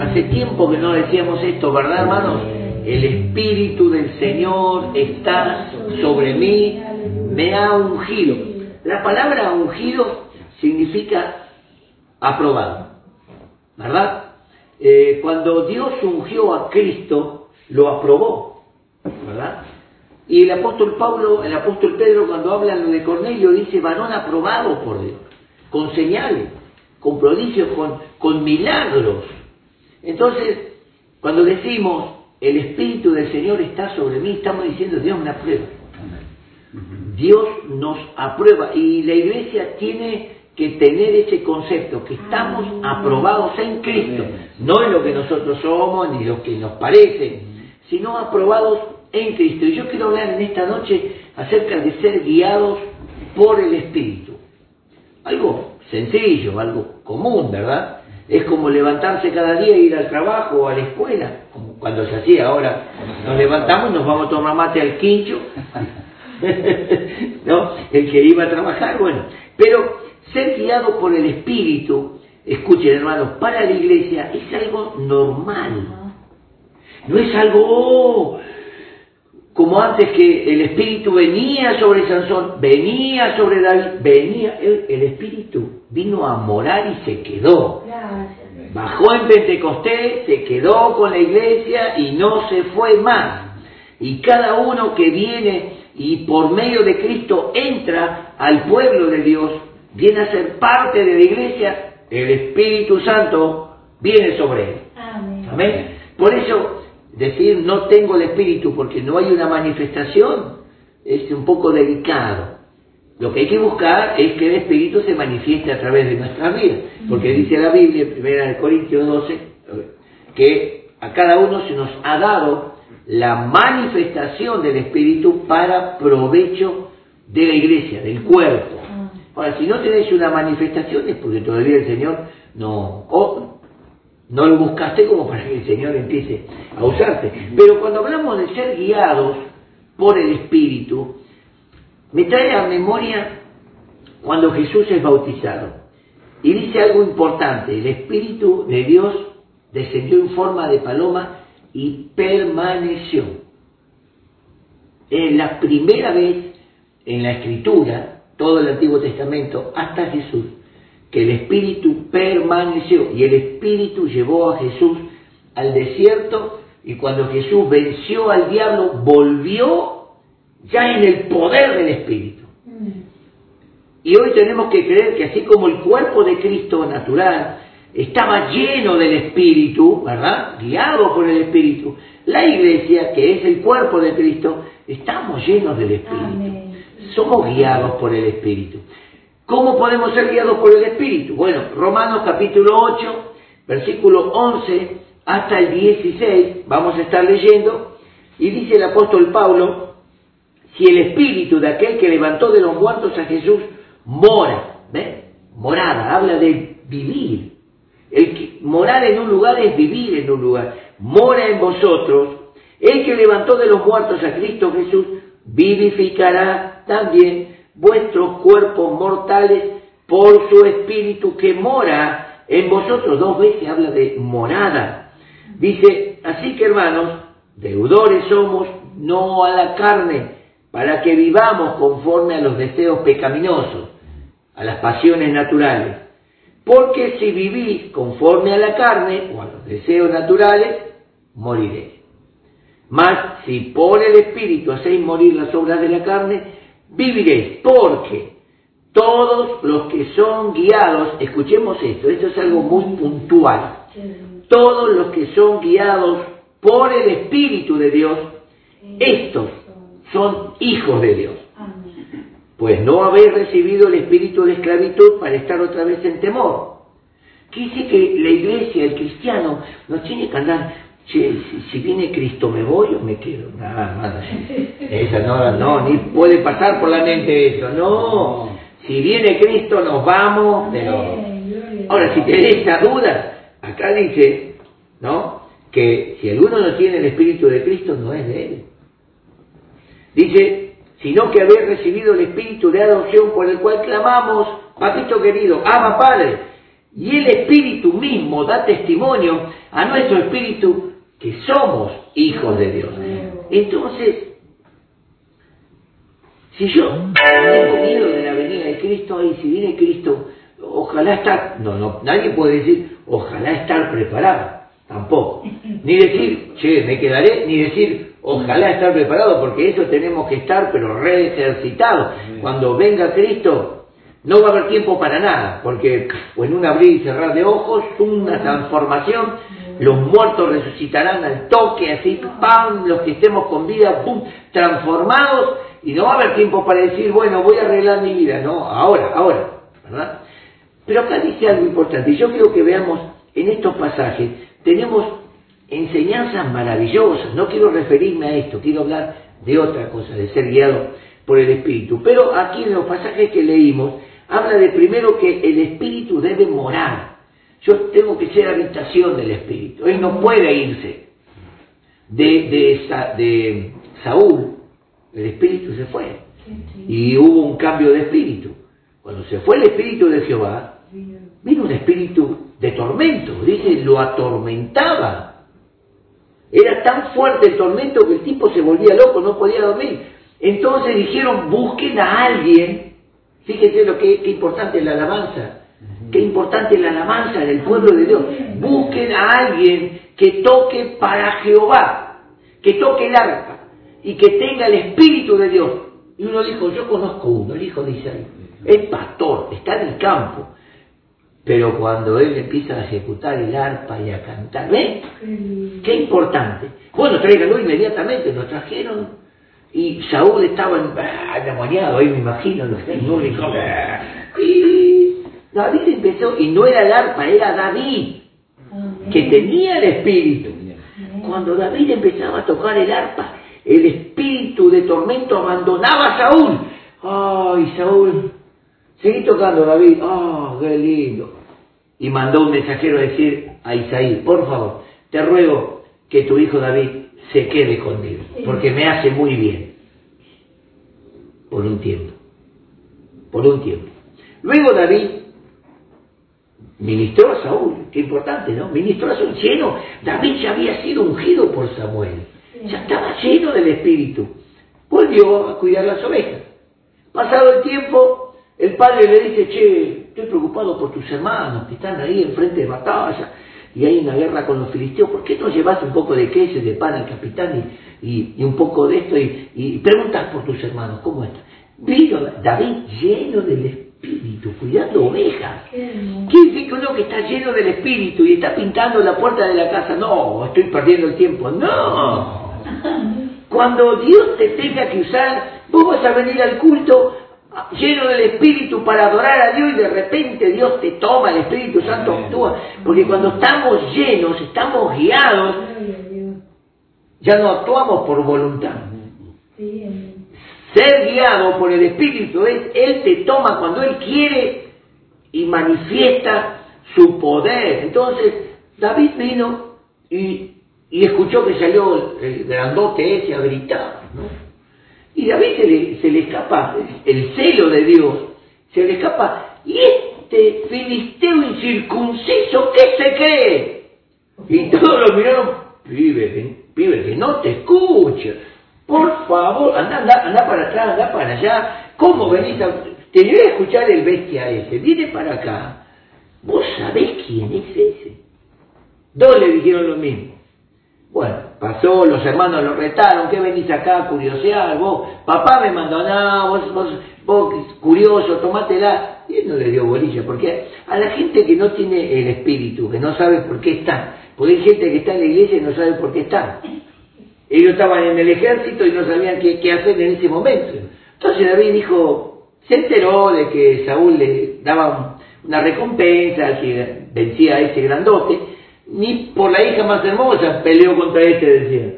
Hace tiempo que no decíamos esto, ¿verdad, hermanos? El Espíritu del Señor está sobre mí, me ha ungido. La palabra ungido significa aprobado, ¿verdad? Eh, cuando Dios ungió a Cristo, lo aprobó, ¿verdad? Y el apóstol Pablo, el apóstol Pedro, cuando habla de Cornelio, dice varón aprobado por Dios, con señales, con prodigios, con, con milagros. Entonces, cuando decimos el Espíritu del Señor está sobre mí, estamos diciendo Dios me aprueba. Dios nos aprueba y la iglesia tiene que tener ese concepto, que estamos aprobados en Cristo, no en lo que nosotros somos ni lo que nos parece, sino aprobados en Cristo. Y yo quiero hablar en esta noche acerca de ser guiados por el Espíritu. Algo sencillo, algo común, ¿verdad? Es como levantarse cada día e ir al trabajo o a la escuela, como cuando se hacía ahora. Nos levantamos y nos vamos a tomar mate al quincho, ¿no? El que iba a trabajar, bueno. Pero ser guiado por el Espíritu, escuchen hermanos, para la iglesia es algo normal. No es algo, oh, como antes que el Espíritu venía sobre Sansón, venía sobre David, venía, el, el Espíritu vino a morar y se quedó. Bajó en Pentecostés, se quedó con la iglesia y no se fue más. Y cada uno que viene y por medio de Cristo entra al pueblo de Dios, viene a ser parte de la iglesia, el Espíritu Santo viene sobre él. Amén. Amén. Por eso decir no tengo el Espíritu porque no hay una manifestación es un poco delicado. Lo que hay que buscar es que el Espíritu se manifieste a través de nuestras vidas, porque dice la Biblia en 1 Corintios 12 que a cada uno se nos ha dado la manifestación del Espíritu para provecho de la iglesia, del cuerpo. Ahora, si no tenés una manifestación es porque todavía el Señor no, o no lo buscaste como para que el Señor empiece a usarte. Pero cuando hablamos de ser guiados por el Espíritu, me trae a memoria cuando Jesús es bautizado. Y dice algo importante, el Espíritu de Dios descendió en forma de paloma y permaneció. Es la primera vez en la Escritura, todo el Antiguo Testamento, hasta Jesús, que el Espíritu permaneció y el Espíritu llevó a Jesús al desierto y cuando Jesús venció al diablo, volvió ya en el poder del Espíritu. Y hoy tenemos que creer que así como el cuerpo de Cristo natural estaba lleno del Espíritu, ¿verdad? Guiado por el Espíritu, la iglesia, que es el cuerpo de Cristo, estamos llenos del Espíritu. Amén. Somos guiados por el Espíritu. ¿Cómo podemos ser guiados por el Espíritu? Bueno, Romanos capítulo 8, versículo 11 hasta el 16, vamos a estar leyendo, y dice el apóstol Pablo, si el espíritu de aquel que levantó de los muertos a Jesús mora, ¿ven? Morada, habla de vivir. Morar en un lugar es vivir en un lugar. Mora en vosotros. El que levantó de los muertos a Cristo Jesús vivificará también vuestros cuerpos mortales por su espíritu que mora en vosotros. Dos veces habla de morada. Dice, así que hermanos, deudores somos, no a la carne, para que vivamos conforme a los deseos pecaminosos, a las pasiones naturales. Porque si vivís conforme a la carne o a los deseos naturales, moriréis. Mas si por el Espíritu hacéis morir las obras de la carne, viviréis. Porque todos los que son guiados, escuchemos esto, esto es algo muy puntual, todos los que son guiados por el Espíritu de Dios, estos son hijos de Dios. Pues no habéis recibido el espíritu de esclavitud para estar otra vez en temor. ¿Qué dice que la iglesia, el cristiano, no tiene que andar, che, si, si viene Cristo me voy o me quedo? Nada, nada. Esa no, no, ni puede pasar por la mente eso. No, si viene Cristo nos vamos de. Ahora, si tenés esa duda, acá dice, ¿no? Que si alguno no tiene el Espíritu de Cristo, no es de él. Dice, sino que habéis recibido el Espíritu de adopción por el cual clamamos, papito querido, ama Padre. Y el Espíritu mismo da testimonio a nuestro Espíritu que somos hijos de Dios. Entonces, si yo tengo miedo de la venida de Cristo, y si viene Cristo, ojalá estar, no, no, nadie puede decir, ojalá estar preparado, tampoco. Ni decir, che, me quedaré, ni decir, ojalá estar preparado, porque eso tenemos que estar, pero re ejercitados. Cuando venga Cristo, no va a haber tiempo para nada, porque en un abrir y cerrar de ojos, una transformación, los muertos resucitarán al toque, así, pam, los que estemos con vida, pum, transformados, y no va a haber tiempo para decir, bueno, voy a arreglar mi vida, no, ahora, ahora, ¿verdad? Pero acá dice algo importante, y yo quiero que veamos en estos pasajes, tenemos enseñanzas maravillosas, no quiero referirme a esto, quiero hablar de otra cosa, de ser guiado por el Espíritu. Pero aquí en los pasajes que leímos, habla de primero que el Espíritu debe morar. Yo tengo que ser habitación del Espíritu. Él no puede irse. De, Saúl, el Espíritu se fue. Y hubo un cambio de Espíritu. Cuando se fue el Espíritu de Jehová, vino un Espíritu de tormento. Dice, lo atormentaba. Era tan fuerte el tormento que el tipo se volvía loco, no podía dormir. Entonces dijeron, busquen a alguien. Fíjense lo que, qué importante es la alabanza. Qué importante la alabanza del pueblo de Dios. Busquen a alguien que toque para Jehová, que toque el arpa y que tenga el Espíritu de Dios. Y uno dijo, yo conozco uno, el hijo de Isaías, es pastor, está en el campo. Pero cuando él empieza a ejecutar el arpa y a cantar, ¿ven? Qué importante. Bueno, tráiganlo inmediatamente, lo trajeron. Y Saúl estaba endemoniado, ahí me imagino, los Y David empezó, y no era el arpa, era David, que tenía el espíritu. Cuando David empezaba a tocar el arpa, el espíritu de tormento abandonaba a Saúl. Ay, Saúl, seguí tocando David, ah, qué lindo y mandó un mensajero a decir a Isaí, por favor, te ruego que tu hijo David se quede conmigo, porque me hace muy bien. Por un tiempo. Por un tiempo. Luego David ministró a Saúl, qué importante, ¿no? Ministró a Saúl lleno. David ya había sido ungido por Samuel. Ya estaba lleno del Espíritu. Volvió a cuidar las ovejas. Pasado el tiempo, el padre le dice, che, estoy preocupado por tus hermanos que están ahí en frente de batalla y hay una guerra con los filisteos, ¿por qué no llevas un poco de queso y de pan al capitán y, y, un poco de esto y, preguntas por tus hermanos, ¿cómo están? Vino David lleno del Espíritu, cuidando ovejas. ¿Quién dice que uno que está lleno del Espíritu y está pintando la puerta de la casa? No, estoy perdiendo el tiempo. No. Cuando Dios te tenga que usar, vos vas a venir al culto lleno del Espíritu para adorar a Dios y de repente Dios te toma, el Espíritu Santo actúa. Porque cuando estamos llenos, estamos guiados, ya no actuamos por voluntad. Ser guiado por el Espíritu es, Él te toma cuando Él quiere y manifiesta su poder. Entonces, David vino y, escuchó que salió el, grandote ese a gritar. Y David se le, se le escapa el celo de Dios, se le escapa. Y este filisteo incircunciso, ¿qué se cree? Y todos lo miraron, pibe, pibe, que no te escucha. Por favor, anda, anda, anda para atrás, anda para allá. ¿Cómo venís a...? Te voy a escuchar el bestia ese, viene para acá. ¿Vos sabés quién es ese? Dos le dijeron lo mismo. Bueno, pasó, los hermanos lo retaron, ¿qué venís acá a curiosear? Vos, papá me mandó, no, vos, vos, vos curioso, tomátela. Y él no le dio bolilla, porque a la gente que no tiene el espíritu, que no sabe por qué está, porque hay gente que está en la iglesia y no sabe por qué está. Ellos estaban en el ejército y no sabían qué, hacer en ese momento. Entonces David dijo, se enteró de que Saúl le daba una recompensa si vencía a ese grandote, ni por la hija más hermosa peleó contra este, decía.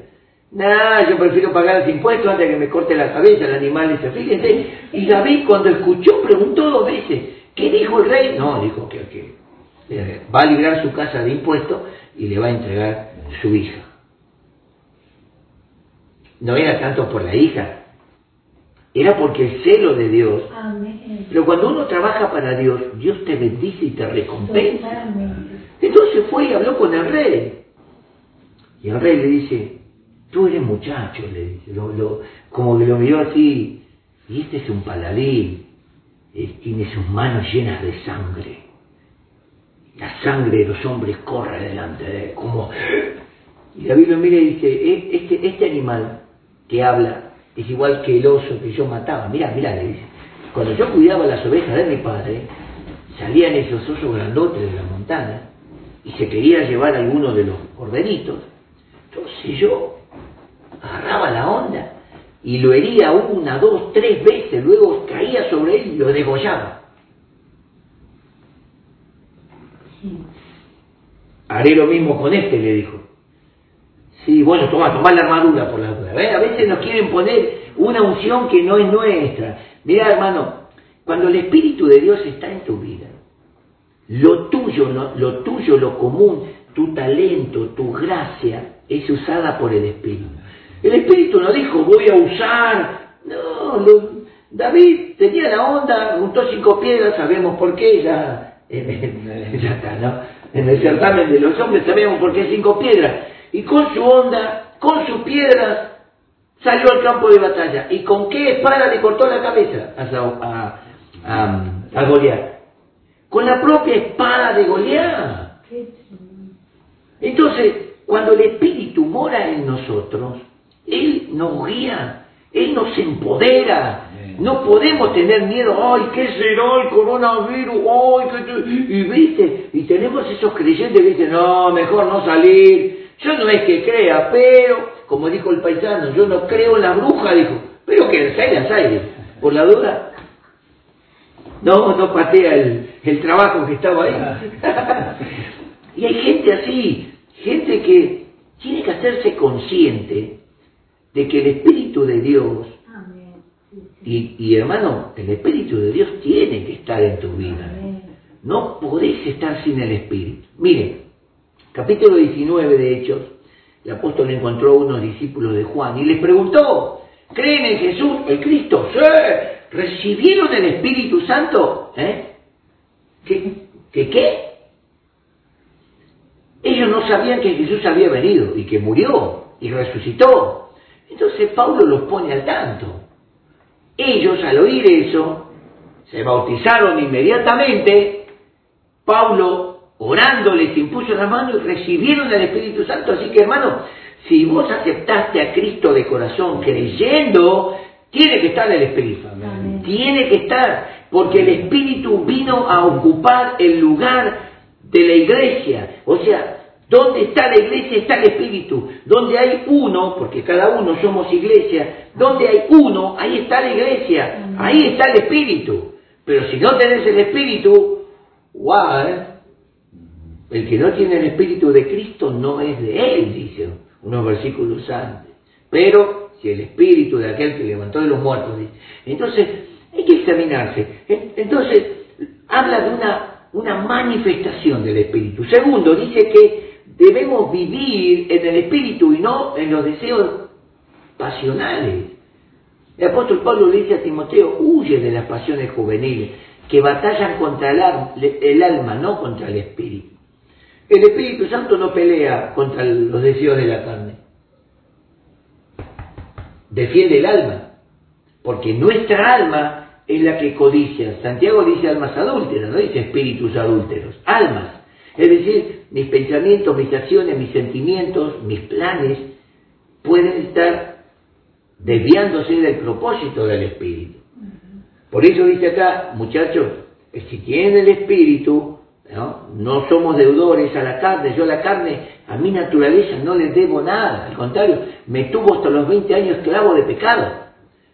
Nah, yo prefiero pagar los impuestos antes de que me corte la cabeza el animal ese. Fíjense, y David cuando escuchó preguntó dos veces, ¿qué dijo el rey? No, dijo que, que va a librar su casa de impuestos y le va a entregar su hija. No era tanto por la hija, era porque el celo de Dios. Amén. Pero cuando uno trabaja para Dios, Dios te bendice y te recompensa. Entonces fue y habló con el rey. Y el rey le dice, tú eres muchacho, le dice, lo- lo- como que lo miró así, y este es un paladín, él tiene sus manos llenas de sangre. La sangre de los hombres corre delante de él, como... Y David lo mira y dice, "E- este, este animal que habla es igual que el oso que yo mataba. Mira, mira, le dice, cuando yo cuidaba las ovejas de mi padre, salían esos osos grandotes de la montaña y se quería llevar alguno de los corderitos. Entonces yo agarraba la onda y lo hería una, dos, tres veces, luego caía sobre él y lo degollaba. Haré lo mismo con este, le dijo. Sí, bueno, toma, toma la armadura por la duda. ¿Ves? A veces nos quieren poner una unción que no es nuestra. Mira, hermano, cuando el Espíritu de Dios está en tu vida, lo tuyo, lo, lo tuyo, lo común, tu talento, tu gracia, es usada por el Espíritu. El Espíritu no dijo, voy a usar. No, David tenía la onda, juntó cinco piedras, sabemos por qué, ya, ya está, ¿no? En el certamen de los hombres sabemos por qué cinco piedras. Y con su onda, con sus piedras, salió al campo de batalla. ¿Y con qué espada le cortó la cabeza a, a, a, a Goliat? Con la propia espada de Goliat. Entonces, cuando el Espíritu mora en nosotros, Él nos guía, Él nos empodera. No podemos tener miedo, ay, ¿qué será el coronavirus? Ay, ¿qué te-?" Y viste, y tenemos esos creyentes que dicen, no, mejor no salir. Yo no es que crea, pero, como dijo el paisano, yo no creo en la bruja, dijo, pero que las hay, las hay, por la duda. No, no patea el, el trabajo que estaba ahí. y hay gente así, gente que tiene que hacerse consciente de que el Espíritu de Dios, y, y hermano, el Espíritu de Dios tiene que estar en tu vida. No podés estar sin el Espíritu. Miren, capítulo 19 de Hechos, el apóstol encontró a unos discípulos de Juan y les preguntó, ¿creen en Jesús, el Cristo? Sí. ¿Recibieron el Espíritu Santo? ¿Eh? ¿Qué? ¿Qué qué? Ellos no sabían que Jesús había venido y que murió y resucitó. Entonces Pablo los pone al tanto. Ellos al oír eso se bautizaron inmediatamente. Pablo orando les impuso la mano y recibieron el Espíritu Santo. Así que hermano, si vos aceptaste a Cristo de corazón creyendo, tiene que estar el Espíritu. Amén. Tiene que estar, porque el Espíritu vino a ocupar el lugar de la iglesia. O sea, donde está la iglesia está el Espíritu. Donde hay uno, porque cada uno somos iglesia, donde hay uno, ahí está la iglesia, ahí está el Espíritu. Pero si no tenés el Espíritu, guau, ¿eh? El que no tiene el Espíritu de Cristo no es de Él, dice unos versículos antes. Pero si el Espíritu de aquel que levantó de los muertos, dice. Entonces, hay que examinarse. En- Entonces, habla de una, manifestación del Espíritu. Segundo, dice que debemos vivir en el Espíritu y no en los deseos pasionales. El apóstol Pablo le dice a Timoteo, huye de las pasiones juveniles que batallan contra el alma, no contra el espíritu. El Espíritu Santo no pelea contra los deseos de la carne. Defiende el alma, porque nuestra alma es la que codicia. Santiago dice almas adúlteras, no dice espíritus adúlteros, almas. Es decir, mis pensamientos, mis acciones, mis sentimientos, mis planes pueden estar desviándose del propósito del espíritu. Por eso dice acá, muchachos, si tienen el espíritu, ¿no? no somos deudores a la carne, yo a la carne, a mi naturaleza no le debo nada, al contrario, me tuvo hasta los 20 años esclavo de pecado,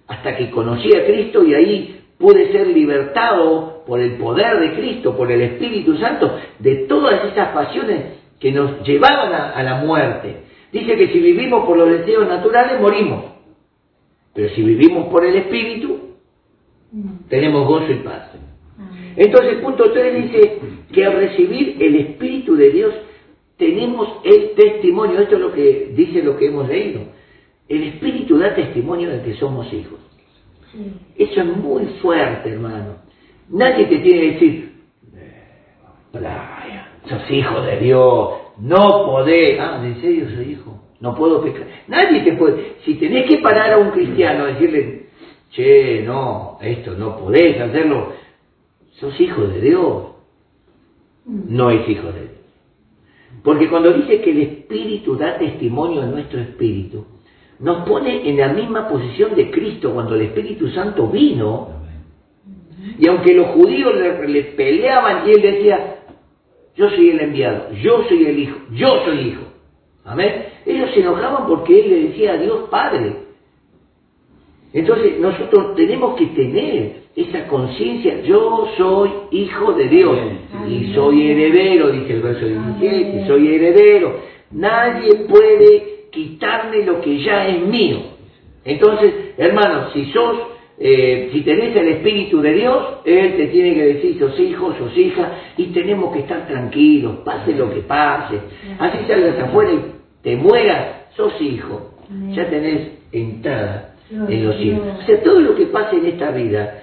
hasta que conocí a Cristo y ahí pude ser libertado por el poder de Cristo, por el Espíritu Santo, de todas esas pasiones que nos llevaban a, a la muerte. Dice que si vivimos por los deseos naturales, morimos. Pero si vivimos por el Espíritu, Mm. tenemos gozo y paz. Entonces, punto 3 dice que al recibir el Espíritu de Dios, tenemos el testimonio. Esto es lo que dice lo que hemos leído. El Espíritu da testimonio de que somos hijos. Sí. Eso es muy fuerte, hermano. Nadie te tiene que decir, "Eh, Brian, sos hijo de Dios, no podés. Ah, ¿en serio soy hijo? No puedo pecar. Nadie te puede. Si tenés que parar a un cristiano y decirle, che, no, esto no podés hacerlo, sos hijo de Dios. No es hijo de Dios. Porque cuando dice que el Espíritu da testimonio a nuestro Espíritu, nos pone en la misma posición de Cristo cuando el Espíritu Santo vino. Y aunque los judíos le, le peleaban y él decía, yo soy el enviado, yo soy el hijo, yo soy hijo. Amén. Ellos se enojaban porque él le decía a Dios Padre. Entonces nosotros tenemos que tener esa conciencia, yo soy hijo de Dios y soy heredero, dice el verso 17, soy heredero. Nadie puede quitarme lo que ya es mío. Entonces, hermanos, si sos, eh, si tenés el Espíritu de Dios, Él te tiene que decir, sos hijo, sos hija, y tenemos que estar tranquilos, pase lo que pase. Así salgas afuera y te mueras, sos hijo. Ya tenés entrada en los cielos. O sea, todo lo que pase en esta vida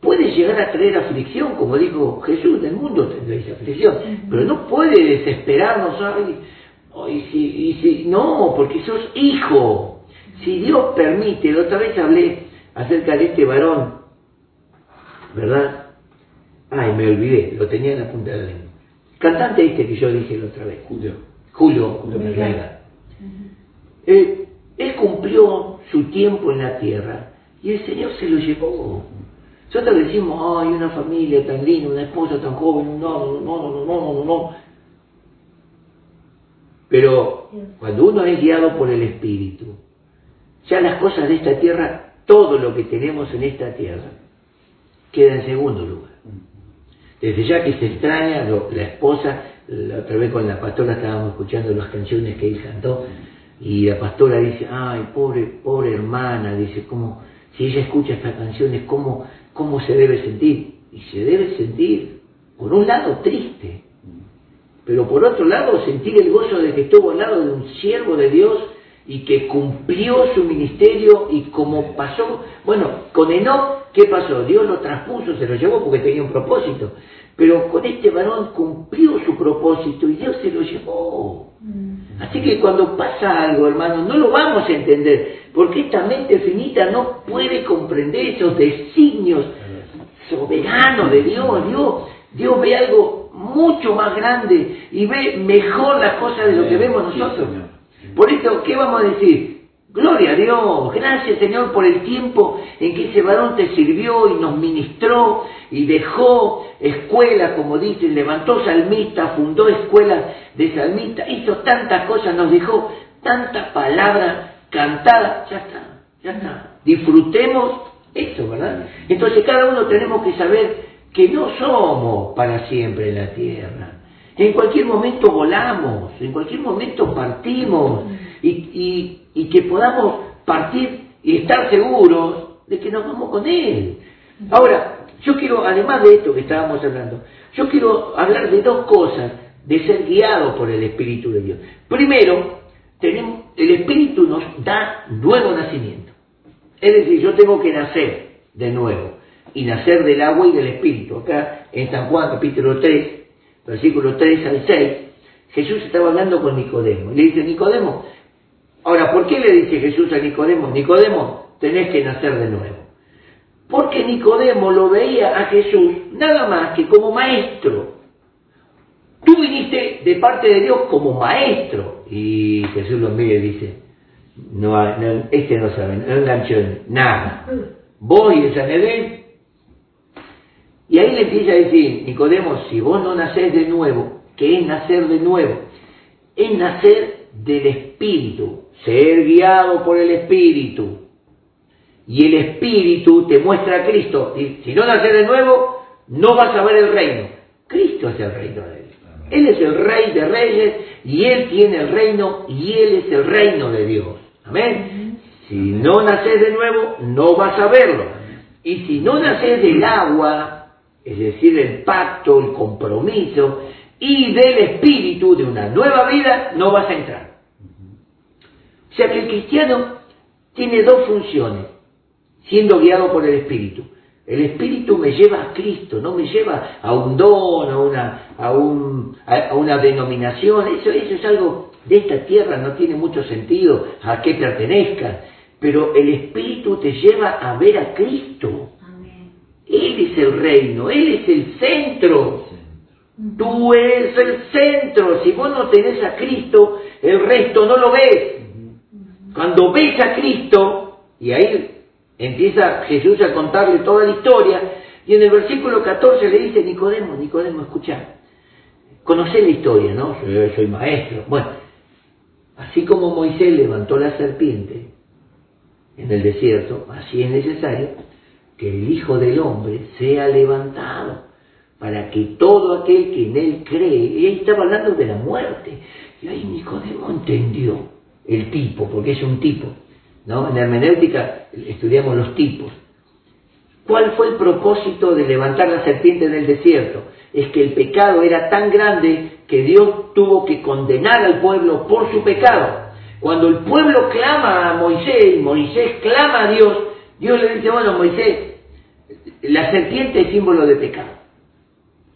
puede llegar a traer aflicción, como dijo Jesús, del mundo tendréis aflicción, pero no puede desesperarnos, ay, ay, si, y si, no, porque sos hijo. Si Dios permite, la otra vez hablé acerca de este varón, ¿verdad? Ay, me olvidé, lo tenía en la punta de la lengua. Cantante este que yo dije la otra vez. Julio. Julio, Julio Herrera. Eh, él cumplió su tiempo en la tierra. Y el Señor se lo llevó. Nosotros decimos, ay, una familia tan linda, una esposa tan joven, no, no, no, no, no, no, no. Pero cuando uno es guiado por el Espíritu, ya las cosas de esta tierra, todo lo que tenemos en esta tierra, queda en segundo lugar. Desde ya que se extraña lo, la esposa, la otra vez con la pastora estábamos escuchando las canciones que él cantó, y la pastora dice, ay, pobre, pobre hermana, dice, ¿cómo, si ella escucha estas canciones, ¿cómo, cómo se debe sentir? Y se debe sentir, por un lado, triste, pero por otro lado, sentir el gozo de que estuvo al lado de un siervo de Dios y que cumplió su ministerio y como pasó, bueno, con Enoch, ¿qué pasó? Dios lo traspuso, se lo llevó porque tenía un propósito, pero con este varón cumplió su propósito y Dios se lo llevó. Así que cuando pasa algo, hermano, no lo vamos a entender, porque esta mente finita no puede comprender esos designios soberanos de Dios. Dios, Dios ve algo mucho más grande y ve mejor las cosas de lo que vemos nosotros. Por eso, ¿qué vamos a decir? Gloria a Dios, gracias Señor por el tiempo en que ese varón te sirvió y nos ministró y dejó escuela, como dicen, levantó salmista, fundó escuelas de salmista, hizo tantas cosas, nos dejó tanta palabra cantada, ya está, ya está. Disfrutemos eso, ¿verdad? Entonces cada uno tenemos que saber que no somos para siempre en la tierra. En cualquier momento volamos, en cualquier momento partimos y, y- que podamos partir y estar seguros de que nos vamos con Él. Ahora, yo quiero, además de esto que estábamos hablando, yo quiero hablar de dos cosas de ser guiado por el Espíritu de Dios. Primero, tenemos, el Espíritu nos da nuevo nacimiento. Es decir, yo tengo que nacer de nuevo y nacer del agua y del Espíritu. Acá en San Juan capítulo 3, versículos 3 al 6, Jesús estaba hablando con Nicodemo. Y le dice, Nicodemo, ahora, ¿por qué le dice Jesús a Nicodemo? Nicodemo, tenés que nacer de nuevo. Porque Nicodemo lo veía a Jesús nada más que como maestro. Tú viniste de parte de Dios como maestro. Y Jesús lo mira y dice, no, no, este no sabe, no enganchó en nada. Vos y el Sanedrín. Y ahí le empieza a decir, Nicodemo, si vos no nacés de nuevo, ¿qué es nacer de nuevo? Es nacer del Espíritu, ser guiado por el Espíritu. Y el Espíritu te muestra a Cristo. Y si no naces de nuevo, no vas a ver el reino. Cristo es el reino de Dios. Él es el rey de reyes y Él tiene el reino y Él es el reino de Dios. Amén. Si no naces de nuevo, no vas a verlo. Y si no naces del agua, es decir, el pacto, el compromiso, y del espíritu de una nueva vida, no vas a entrar. O sea que el cristiano tiene dos funciones. siendo guiado por el Espíritu. El Espíritu me lleva a Cristo, no me lleva a un don, a una, a un, a una denominación. Eso, eso es algo de esta tierra, no tiene mucho sentido a qué pertenezcas. Pero el Espíritu te lleva a ver a Cristo. Amén. Él es el reino, Él es el centro. Tú eres el centro. Si vos no tenés a Cristo, el resto no lo ves. Cuando ves a Cristo, y ahí empieza Jesús a contarle toda la historia, y en el versículo 14 le dice, Nicodemo, Nicodemo, escucha, conocé la historia, ¿no? Yo soy maestro. Bueno, así como Moisés levantó la serpiente en el desierto, así es necesario que el Hijo del Hombre sea levantado para que todo aquel que en él cree, y ahí estaba hablando de la muerte, y ahí Nicodemo entendió el tipo, porque es un tipo, ¿no? En hermenéutica estudiamos los tipos. ¿Cuál fue el propósito de levantar la serpiente en el desierto? Es que el pecado era tan grande que Dios tuvo que condenar al pueblo por su pecado. Cuando el pueblo clama a Moisés, Moisés clama a Dios, Dios le dice, bueno, Moisés, la serpiente es símbolo de pecado.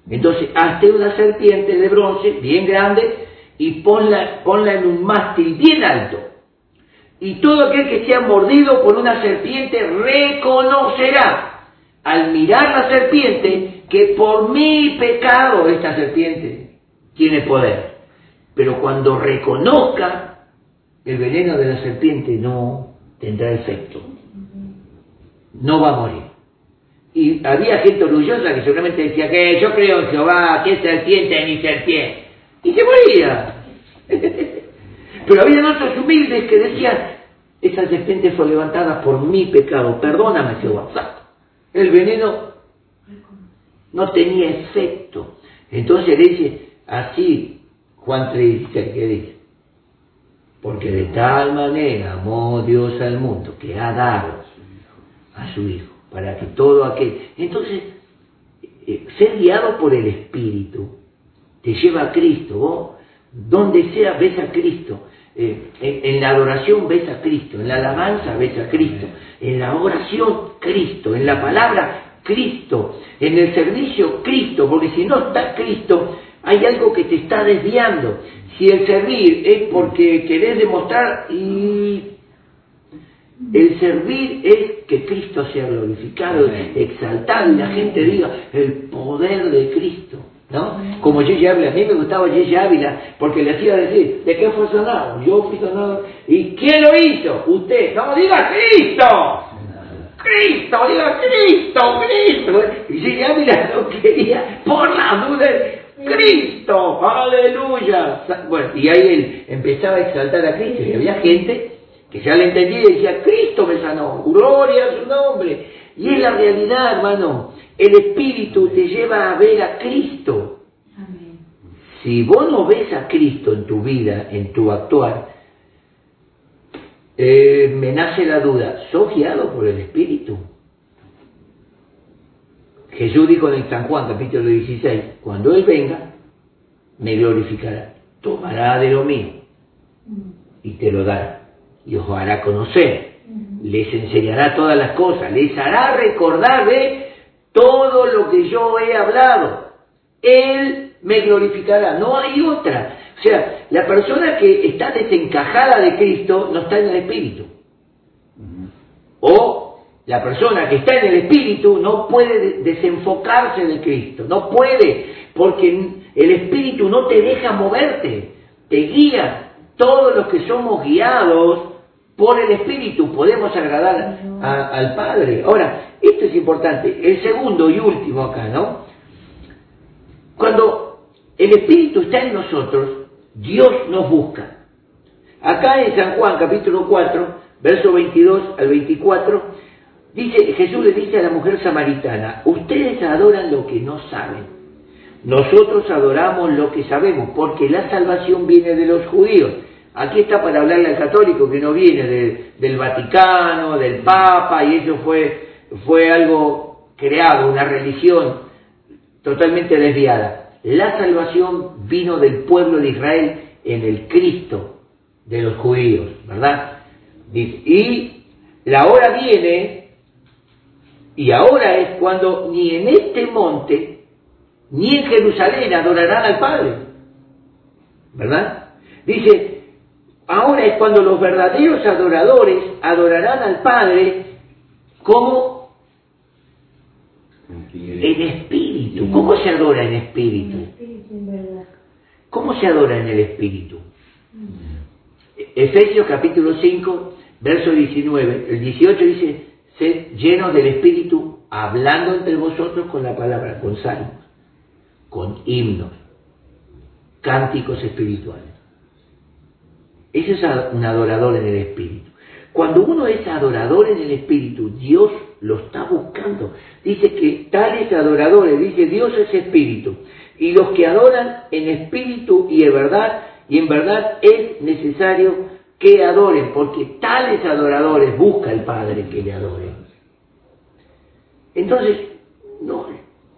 Entonces, hazte una serpiente de bronce bien grande y ponla, en un mástil bien alto. Y todo aquel que sea mordido por una serpiente reconocerá al mirar la serpiente que por mi pecado esta serpiente tiene poder. Pero cuando reconozca, el veneno de la serpiente no tendrá efecto. No va a morir. Y había gente orgullosa que seguramente decía que yo creo en Jehová, que serpiente ni serpiente. Y se moría. Pero había otros humildes que decían, esa serpiente fue levantada por mi pecado, perdóname Jehová. El veneno no tenía efecto. Entonces dice, así, Juan 3, ¿qué dice? Porque de tal manera amó Dios al mundo que ha dado a su Hijo para que todo aquel... Entonces, eh, ser guiado por el Espíritu te lleva a Cristo, vos, donde sea ves a Cristo, eh, en, en, la adoración ves a Cristo, en la alabanza ves a Cristo, en la oración Cristo, en la palabra Cristo, en el servicio Cristo, porque si no está Cristo, hay algo que te está desviando. Si el servir es porque querés demostrar y el servir es que Cristo sea glorificado, exaltado y la gente diga el poder de Cristo. ¿No? Como Gigi Ávila, a mí me gustaba Gigi Ávila porque le hacía decir, ¿de qué fue sonado? Yo fui sonado. ¿Y quién lo hizo? Usted. No, diga Cristo. Cristo, diga Cristo, Cristo. Y Gigi Ávila no quería por la duda. Cristo, aleluya. Bueno, y ahí él empezaba a exaltar a Cristo y había gente que ya le entendía y decía, Cristo me sanó, gloria a su nombre. Y es la realidad, hermano. El Espíritu te lleva a ver a Cristo. Amén. Si vos no ves a Cristo en tu vida, en tu actuar, eh, me nace la duda, ¿sos guiado por el Espíritu? Jesús dijo en el San Juan capítulo 16, cuando Él venga, me glorificará, tomará de lo mío y te lo dará y os hará conocer, les enseñará todas las cosas, les hará recordar de todo lo que yo he hablado. Él me glorificará, no hay otra. O sea, la persona que está desencajada de Cristo no está en el Espíritu. O la persona que está en el Espíritu no puede desenfocarse de Cristo, no puede, porque el Espíritu no te deja moverte, te guía. Todos los que somos guiados por el Espíritu podemos agradar a, al Padre. Ahora, esto es importante. El segundo y último acá, ¿no? Cuando el Espíritu está en nosotros, Dios nos busca. Acá en San Juan capítulo 4, verso 22 al 24, dice, Jesús le dice a la mujer samaritana, ustedes adoran lo que no saben. Nosotros adoramos lo que sabemos, porque la salvación viene de los judíos. Aquí está para hablarle al católico que no viene de, del Vaticano, del Papa, y eso fue, fue algo creado, una religión totalmente desviada. La salvación vino del pueblo de Israel en el Cristo de los judíos, ¿verdad? Y la hora viene Y ahora es cuando ni en este monte, ni en Jerusalén adorarán al Padre. ¿Verdad? Dice, ahora es cuando los verdaderos adoradores adorarán al Padre como en espíritu. ¿Cómo se adora en En espíritu? espíritu, en verdad. ¿Cómo se adora en el espíritu? Efesios capítulo 5, verso 19, el 18 dice, sed llenos del espíritu, hablando entre vosotros con la palabra, con salmos, con himnos, cánticos espirituales. Ese es un adorador en el espíritu. Cuando uno es adorador en el espíritu, Dios lo está buscando. Dice que tales adoradores, dice Dios es espíritu. Y los que adoran en espíritu y en verdad, y en verdad es necesario que adoren, porque tales adoradores busca el Padre que le adoren. Entonces, no,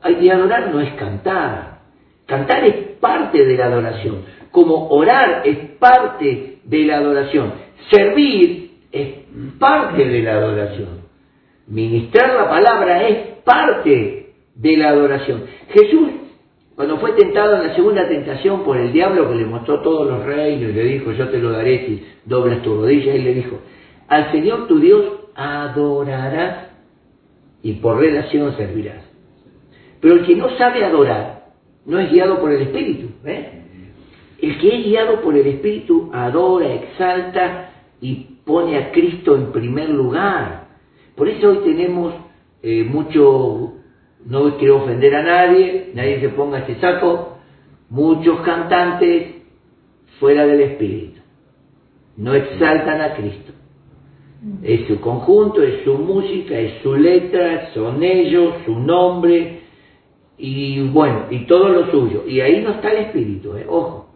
y adorar no es cantar. Cantar es parte de la adoración. Como orar es parte de la adoración. Servir es parte de la adoración. Ministrar la palabra es parte de la adoración. Jesús, cuando fue tentado en la segunda tentación por el diablo que le mostró todos los reinos y le dijo, yo te lo daré si doblas tu rodilla, él le dijo, al Señor tu Dios adorarás y por relación servirás. Pero el que no sabe adorar no es guiado por el Espíritu. ¿eh? El que es guiado por el Espíritu adora, exalta y pone a Cristo en primer lugar. Por eso hoy tenemos eh, mucho, no quiero ofender a nadie, nadie se ponga este saco, muchos cantantes fuera del Espíritu. No exaltan a Cristo. Es su conjunto, es su música, es su letra, son ellos, su nombre, y bueno, y todo lo suyo. Y ahí no está el espíritu, ¿eh? ojo.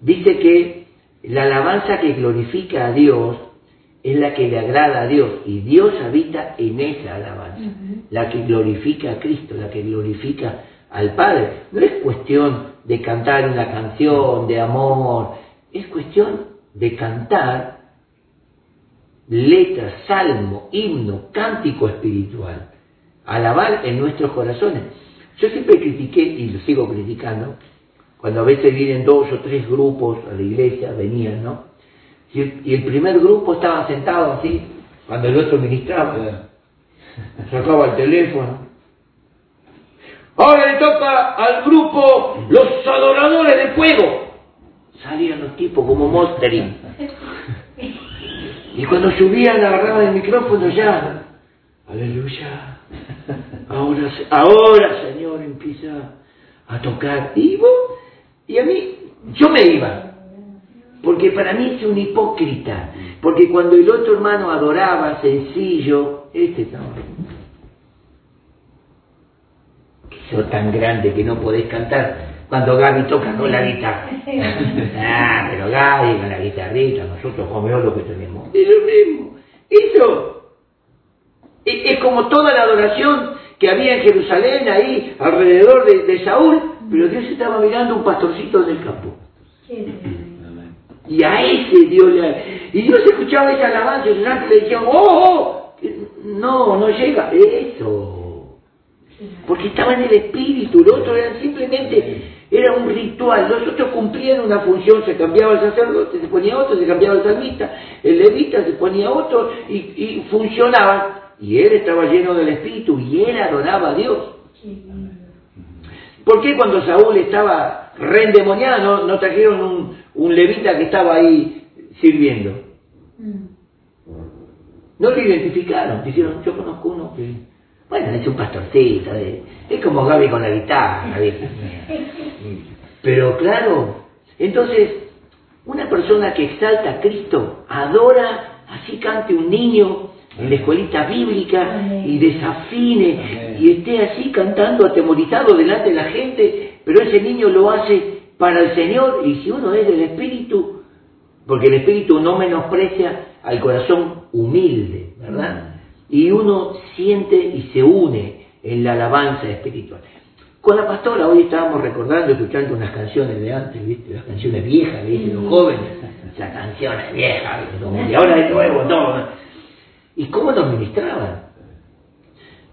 Dice que la alabanza que glorifica a Dios es la que le agrada a Dios, y Dios habita en esa alabanza, la que glorifica a Cristo, la que glorifica al Padre. No es cuestión de cantar una canción de amor, es cuestión de cantar letra, salmo, himno, cántico espiritual, alabar en nuestros corazones. Yo siempre critiqué, y lo sigo criticando, cuando a veces vienen dos o tres grupos a la iglesia, venían, ¿no? Y el, y el primer grupo estaba sentado así, cuando el otro ministraba, sacaba el teléfono. Ahora le toca al grupo los adoradores de fuego. Salían los tipos como monstering. Y cuando subían agarraban el micrófono ya. Aleluya. Ahora, ahora Señor empieza a tocar. Y, vos, y a mí, yo me iba. Porque para mí es un hipócrita. Porque cuando el otro hermano adoraba sencillo, este estaba. Que sos tan grande que no podés cantar cuando Gaby toca con la guitarra. Ah, pero Gaby con la guitarrita, nosotros comemos lo que tenemos. Es lo mismo. Eso. Es, es como toda la adoración que había en Jerusalén, ahí, alrededor de, de Saúl, pero Dios estaba mirando un pastorcito del campo. Qué. Y a ese Dios le... Y Dios escuchaba esa alabanza y los ángeles le decían, ¡oh! oh! No, no llega. Eso. Porque estaba en el espíritu, lo otro era simplemente, era un ritual. Los otros cumplían una función, se cambiaba el sacerdote, se ponía otro, se cambiaba el salmista, el levita se ponía otro y, y funcionaban. Y él estaba lleno del espíritu y él adoraba a Dios. ¿Por qué cuando Saúl estaba reendemoniado no, no trajeron un, un levita que estaba ahí sirviendo? Mm. No lo identificaron, dijeron, yo conozco uno que, bueno, es un pastorcito, eh, es como Gaby con la guitarra, ¿viste? Pero claro, entonces, una persona que exalta a Cristo, adora, así cante un niño en la escuelita bíblica y desafine y esté así cantando atemorizado delante de la gente, pero ese niño lo hace para el Señor y si uno es del Espíritu, porque el Espíritu no menosprecia al corazón humilde, ¿verdad? Y uno siente y se une en la alabanza espiritual. Con la pastora hoy estábamos recordando, escuchando unas canciones de antes, ¿viste? Las canciones viejas, que dicen los jóvenes, esas canciones viejas, y ahora de nuevo, todo. ¿Y cómo nos ministraban?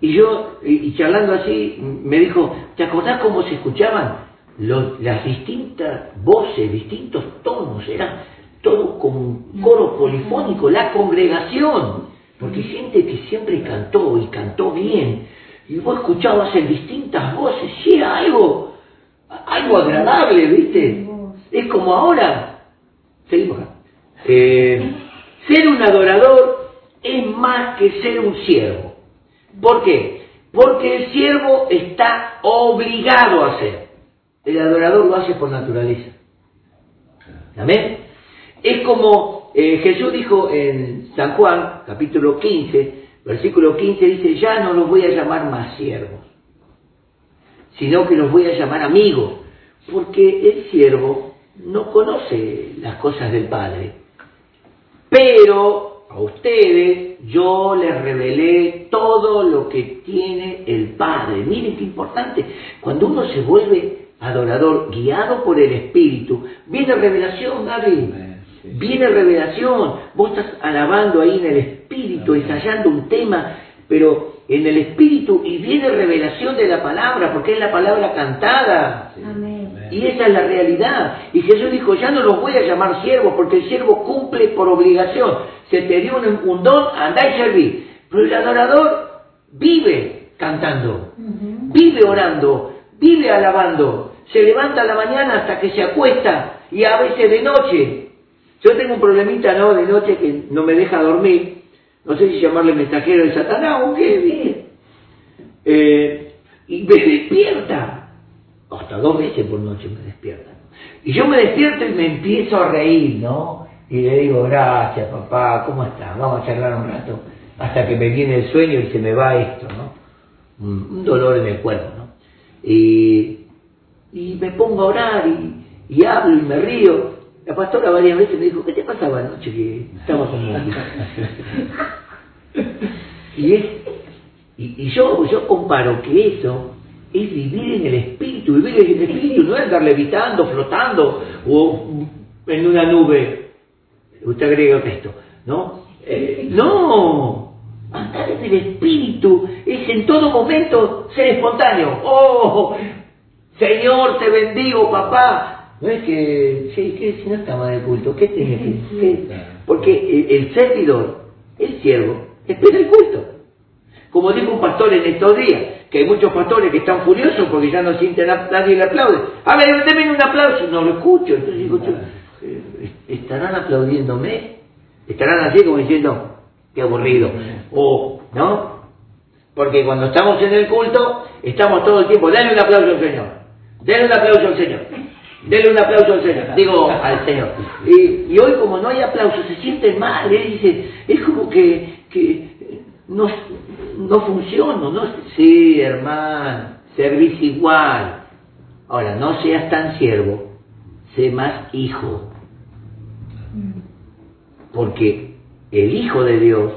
Y yo, y charlando así, me dijo, ¿te acordás cómo se escuchaban los- las distintas voces, distintos tonos? Era todo como un coro polifónico, la congregación. Porque gente que siempre cantó y cantó bien. Y vos escuchabas en distintas voces, y era algo, algo agradable, ¿viste? Es como ahora, seguimos acá. Eh, ser un adorador es más que ser un siervo. ¿Por qué? Porque el siervo está obligado a hacer. El adorador lo hace por naturaleza. ¿Amén? Es como eh, Jesús dijo en San Juan, capítulo 15, versículo 15, dice, ya no los voy a llamar más siervos, sino que los voy a llamar amigos, porque el siervo no conoce las cosas del Padre. Pero a ustedes yo les revelé todo lo que tiene el Padre. Miren qué importante. Cuando uno se vuelve adorador, guiado por el Espíritu, viene revelación, Gaby. Viene revelación. Vos estás alabando ahí en el Espíritu, ensayando un tema, pero en el Espíritu y viene revelación de la palabra, porque es la palabra cantada. Amén. Y esa es la realidad. Y Jesús dijo, ya no los voy a llamar siervos, porque el siervo cumple por obligación. Se te dio un, un don, andá y serví. Pero el adorador vive cantando, vive orando, vive alabando. Se levanta a la mañana hasta que se acuesta y a veces de noche. Yo tengo un problemita, ¿no? De noche que no me deja dormir. No sé si llamarle mensajero de Satanás o qué, ¿viste? Eh, y me despierta. Hasta dos veces por noche me despierta. Y yo me despierto y me empiezo a reír, ¿no? Y le digo, gracias papá, ¿cómo estás? Vamos a charlar un rato. Hasta que me viene el sueño y se me va esto, ¿no? Un, dolor en el cuerpo, ¿no? Y me pongo a orar y, y hablo y me río. La pastora varias veces me dijo, ¿qué te pasaba anoche que estaba como... y, es, y, y yo, yo comparo que eso es vivir en el espíritu, vivir en el espíritu no es andar levitando, flotando o en una nube. Usted agrega esto, ¿no? Eh, no, andar en el espíritu es en todo momento ser espontáneo. Oh, Señor, te bendigo, papá. No es que, si no estaba en el culto, ¿qué tiene que? Porque el, el servidor, el siervo, espera el culto. Como dijo un pastor en estos días, que hay muchos pastores que están furiosos porque ya no sienten a nadie le aplaude. A ver, denme un aplauso, no lo escucho. Entonces digo, eh, ¿estarán aplaudiéndome? ¿Estarán así como diciendo, qué aburrido? O, ¿no? Porque cuando estamos en el culto, estamos todo el tiempo, denle un aplauso al Señor, denle un aplauso al Señor, denle un aplauso al Señor, digo al Señor. Y, y hoy como no hay aplauso, se siente mal, él dice, es como que, que no, no funciona, no sí, hermano, servís igual. Ahora, no seas tan siervo, sé más hijo, porque el Hijo de Dios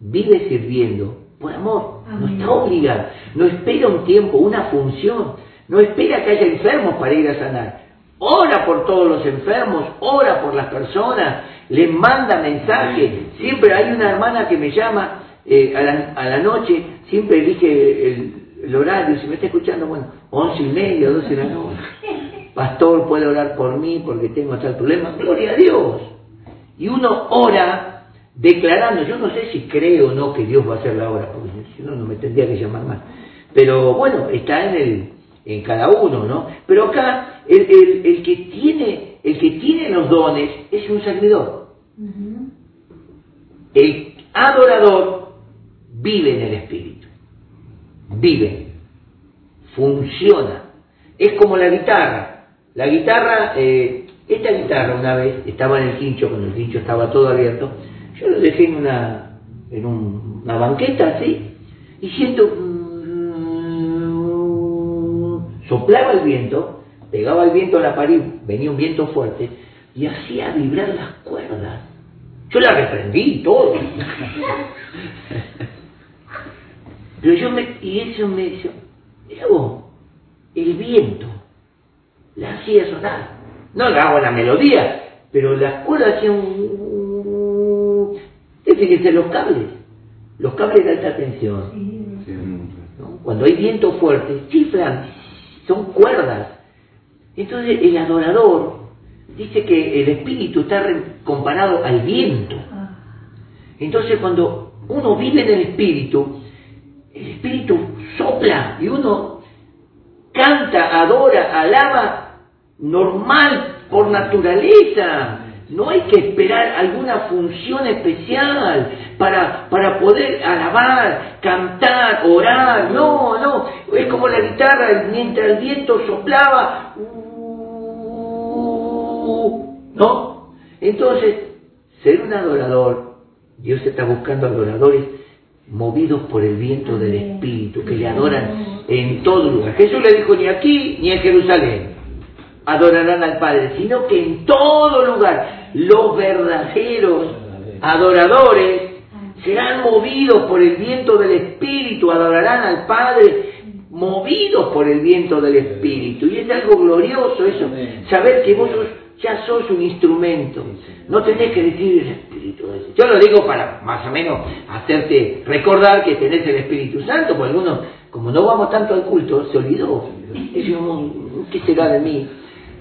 vive sirviendo por amor, no está obligado, no espera un tiempo, una función, no espera que haya enfermos para ir a sanar. Ora por todos los enfermos, ora por las personas, les manda mensajes. Siempre hay una hermana que me llama eh, a, la, a la noche, siempre elige el, el horario, si me está escuchando, bueno, once y media, doce de la noche. Pastor, puede orar por mí porque tengo tal problema. Gloria a Dios. Y uno ora declarando, yo no sé si creo o no que Dios va a hacer la obra, porque si no, no me tendría que llamar más. Pero bueno, está en el en cada uno, ¿no? Pero acá el, el, el que tiene el que tiene los dones es un servidor. El adorador vive en el Espíritu. Vive. Funciona. Es como la guitarra. La guitarra, eh, esta guitarra una vez estaba en el quincho, cuando el quincho estaba todo abierto. Yo lo dejé en una, en un- una banqueta así y siento... soplaba el viento, pegaba el viento a la pared, venía un viento fuerte y hacía vibrar las cuerdas. Yo la reprendí y todo. Pero yo me, y eso me dice, mira vos, el viento la hacía sonar. No le hago la melodía, pero las cuerdas hacían un... Fíjense los cables, los cables de alta tensión. Sí. Cuando hay viento fuerte, chiflan, son cuerdas. Entonces el adorador dice que el espíritu está comparado al viento. Entonces cuando uno vive en el espíritu, el espíritu sopla y uno canta, adora, alaba normal, por naturaleza. No hay que esperar alguna función especial para, para poder alabar, cantar, orar. No, no. Es como la guitarra, mientras el viento soplaba. uh, ¿No? Entonces, ser un adorador, Dios está buscando adoradores movidos por el viento del. Espíritu, que le adoran en todo lugar. Jesús le dijo ni aquí ni en Jerusalén adorarán al Padre, sino que en todo lugar los verdaderos adoradores serán movidos por el viento del Espíritu, adorarán al Padre movidos por el viento del Espíritu. Y es algo glorioso eso, saber que vos sos- ya sos un instrumento. No tenés que decir el Espíritu. Yo lo digo para más o menos hacerte recordar que tenés el Espíritu Santo, porque algunos, como no vamos tanto al culto, se olvidó. "Mm, ¿qué será de mí?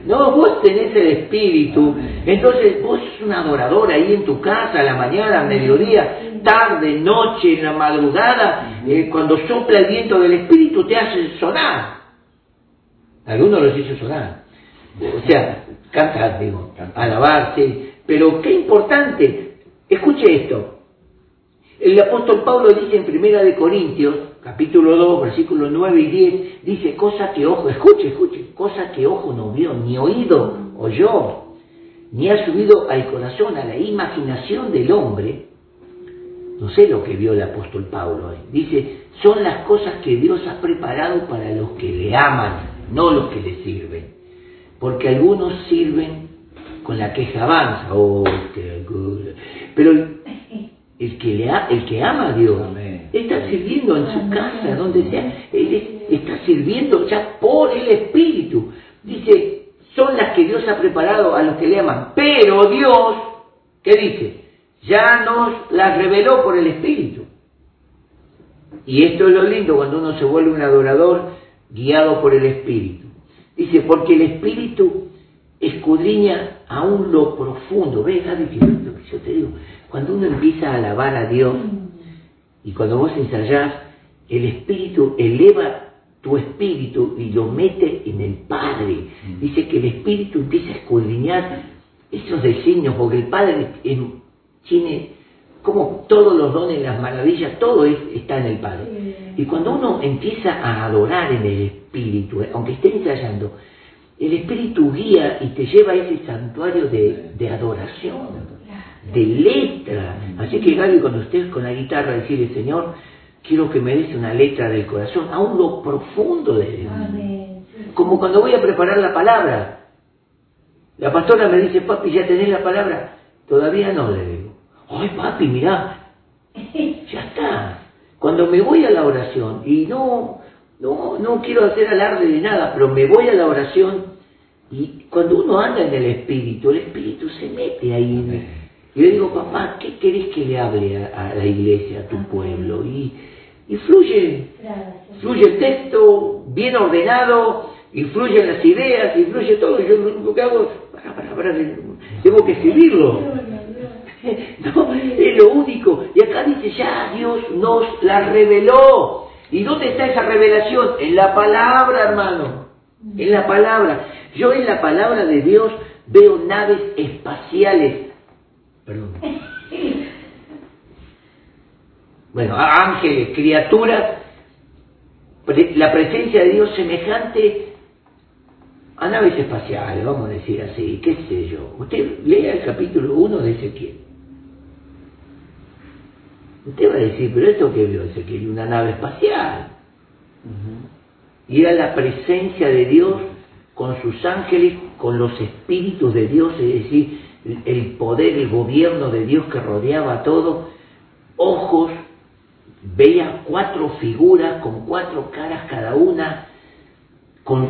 No, vos tenés el Espíritu. Entonces vos sos un adorador ahí en tu casa, a la mañana, al mediodía, tarde, noche, en la madrugada. eh, cuando sopla el viento del Espíritu te hace sonar. Algunos los hizo sonar. O sea, cantar, digo. Pero qué importante. Escuche esto. El apóstol Pablo dice en Primera de Corintios, capítulo 2, versículos 9 y 10, dice, cosa que ojo, escuche, escuche, cosa que ojo no vio, ni oído oyó, ni ha subido al corazón, a la imaginación del hombre. No sé lo que vio el apóstol Pablo. ahí. Dice, son las cosas que Dios ha preparado para los que le aman, no los que le sirven. Porque algunos sirven con la queja avanza, oh, pero el que, el que ama a Dios Amén. Está sirviendo en su casa, donde sea, está sirviendo ya por el Espíritu. Dice, son las que Dios ha preparado a los que le aman, pero Dios, ¿qué dice? Ya nos las reveló por el Espíritu. Y esto es lo lindo cuando uno se vuelve un adorador guiado por el Espíritu. Dice, porque el Espíritu escudriña aún lo profundo. ¿Ves, Gaby, que lo que yo te digo? Cuando uno empieza a alabar a Dios y cuando vos ensayás, el Espíritu eleva tu espíritu y lo mete en el Padre. Dice que el Espíritu empieza a escudriñar esos designios, porque el Padre tiene como todos los dones, las maravillas, todo es- está en el Padre. Y cuando uno empieza a adorar en el Espíritu, aunque esté ensayando, el Espíritu guía y te lleva a ese santuario de, de adoración, de letra. Así que Gaby, cuando estés con la guitarra, decirle, Señor, quiero que me des una letra del corazón, aún lo profundo de. Amén. Sí. Como cuando voy a preparar la palabra. La pastora me dice, papi, ¿ya tenés la palabra? Todavía no, le digo. Ay, papi, mirá, ya está. Cuando me voy a la oración, y no, no, no quiero hacer alarde de nada, pero me voy a la oración, y cuando uno anda en el Espíritu, el Espíritu se mete ahí. en- y le digo, papá, ¿qué querés que le hable a, a la iglesia, a tu pueblo? Y, y fluye, fluye el texto bien ordenado, y fluyen las ideas, y fluye todo. Yo lo único que hago es, para, para, para, tengo que escribirlo. No, es lo único. Y acá dice, ya Dios nos la reveló. ¿Y dónde está esa revelación? En la palabra, hermano. En la palabra. Yo en la palabra de Dios veo naves espaciales. Perdón. Bueno, ángeles, criaturas, la presencia de Dios semejante a naves espaciales, vamos a decir así, qué sé yo. Usted lea el capítulo 1 de Ezequiel. Usted va a decir, pero esto que vio Ezequiel, una nave espacial. Y era la presencia de Dios con sus ángeles, con los espíritus de Dios, es decir, el poder, el gobierno de Dios que rodeaba todo, ojos, veía cuatro figuras con cuatro caras cada una, con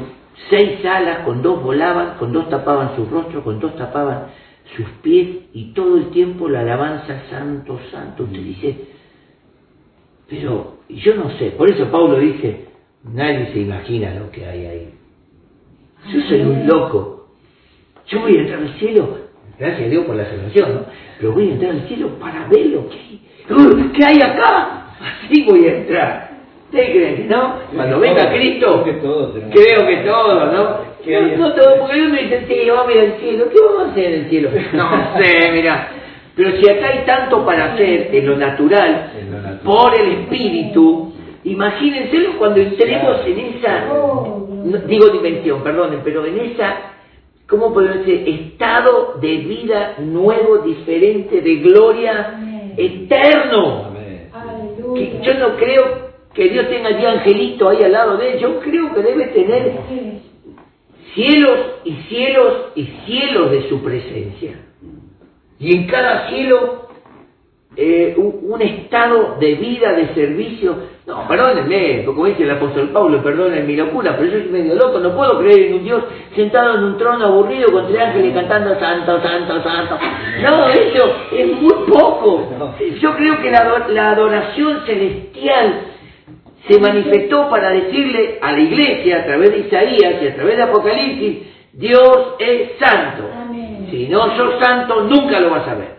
seis alas, con dos volaban, con dos tapaban su rostro, con dos tapaban sus pies y todo el tiempo la alabanza santo, santo. Usted dice, Pero yo no sé, por eso Pablo dice, nadie se imagina lo que hay ahí. Yo soy un loco. Yo voy a entrar al cielo, gracias a Dios por la salvación, ¿no? Pero voy a entrar al cielo para ver lo que hay. ¿Qué hay acá? Así voy a entrar. ¿Ustedes creen que no? Cuando venga Cristo, Creo que todos ¿no? No, no todo, porque uno dice, sí, vamos a ir al cielo. ¿Qué vamos a hacer en el cielo? No sé, mira. Pero si acá hay tanto para hacer en lo natural, por el espíritu, imagínenselo cuando entremos en esa, no, digo dimensión, perdonen, pero en esa, ¿cómo podemos decir? Estado de vida nuevo, diferente, de gloria Amén. eterno. Amén. Que Aleluya. yo no creo que Dios tenga allí angelito ahí al lado de él, yo creo que debe tener cielos y cielos y cielos de su presencia. Y en cada cielo eh, un, un estado de vida, de servicio. No, perdónenme, como dice el apóstol Pablo, perdonen mi locura, pero yo soy medio loco, no puedo creer en un Dios sentado en un trono aburrido con tres ángeles cantando santo, santo, santo. No, eso es muy poco. Yo creo que la, la adoración celestial se manifestó para decirle a la iglesia a través de Isaías y a través de Apocalipsis, Dios es santo. Amén. Si no sos santo, nunca lo vas a ver.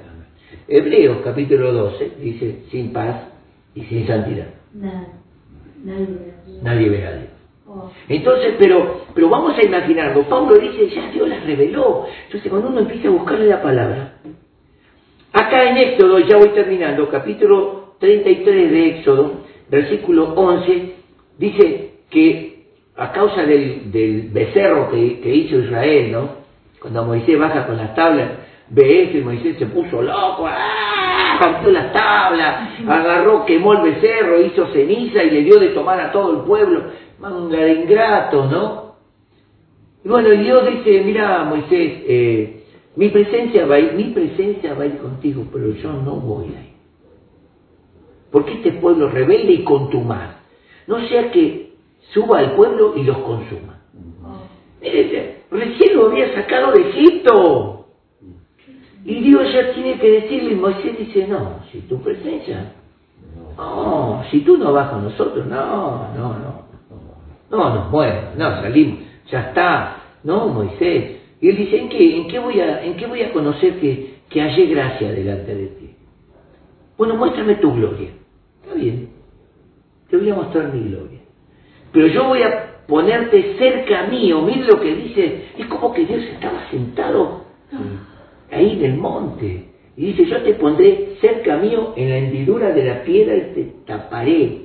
Hebreos capítulo 12 dice, sin paz y sin santidad. Nadie verá. Nadie verá a Dios. Oh. Entonces, pero, pero vamos a imaginarlo. Pablo dice, ya Dios las reveló. Entonces, cuando uno empieza a buscarle la palabra, acá en Éxodo, ya voy terminando, capítulo 33 de Éxodo, versículo 11, dice que a causa del, del becerro que, que hizo Israel, ¿no? Cuando Moisés baja con las tablas, ve y Moisés se puso loco, ¡ah! partió las tablas, agarró, quemó el becerro, hizo ceniza y le dio de tomar a todo el pueblo. Manga de ingratos, ¿no? Y bueno, y Dios dice, mira Moisés, eh, mi presencia va a ir, mi presencia va a ir contigo, pero yo no voy a ir. Porque este pueblo rebelde y contumaz, no sea que suba al pueblo y los consuma. Recién lo había sacado de Egipto. Y Dios ya tiene que decirle, y Moisés dice, no, si tu presencia, no, si tú no vas con nosotros, no, no, no. No, nos muevemos, no, salimos, ya está, no, Moisés. Y él dice, ¿en qué, en qué, voy, a, en qué voy a conocer que, que hallé gracia delante de ti? Bueno, muéstrame tu gloria. Está bien, te voy a mostrar mi gloria. Pero yo voy a ponerte cerca mío. Mire lo que dice. Es como que Dios estaba sentado ahí en el monte. Y dice, yo te pondré cerca mío en la hendidura de la piedra y te taparé.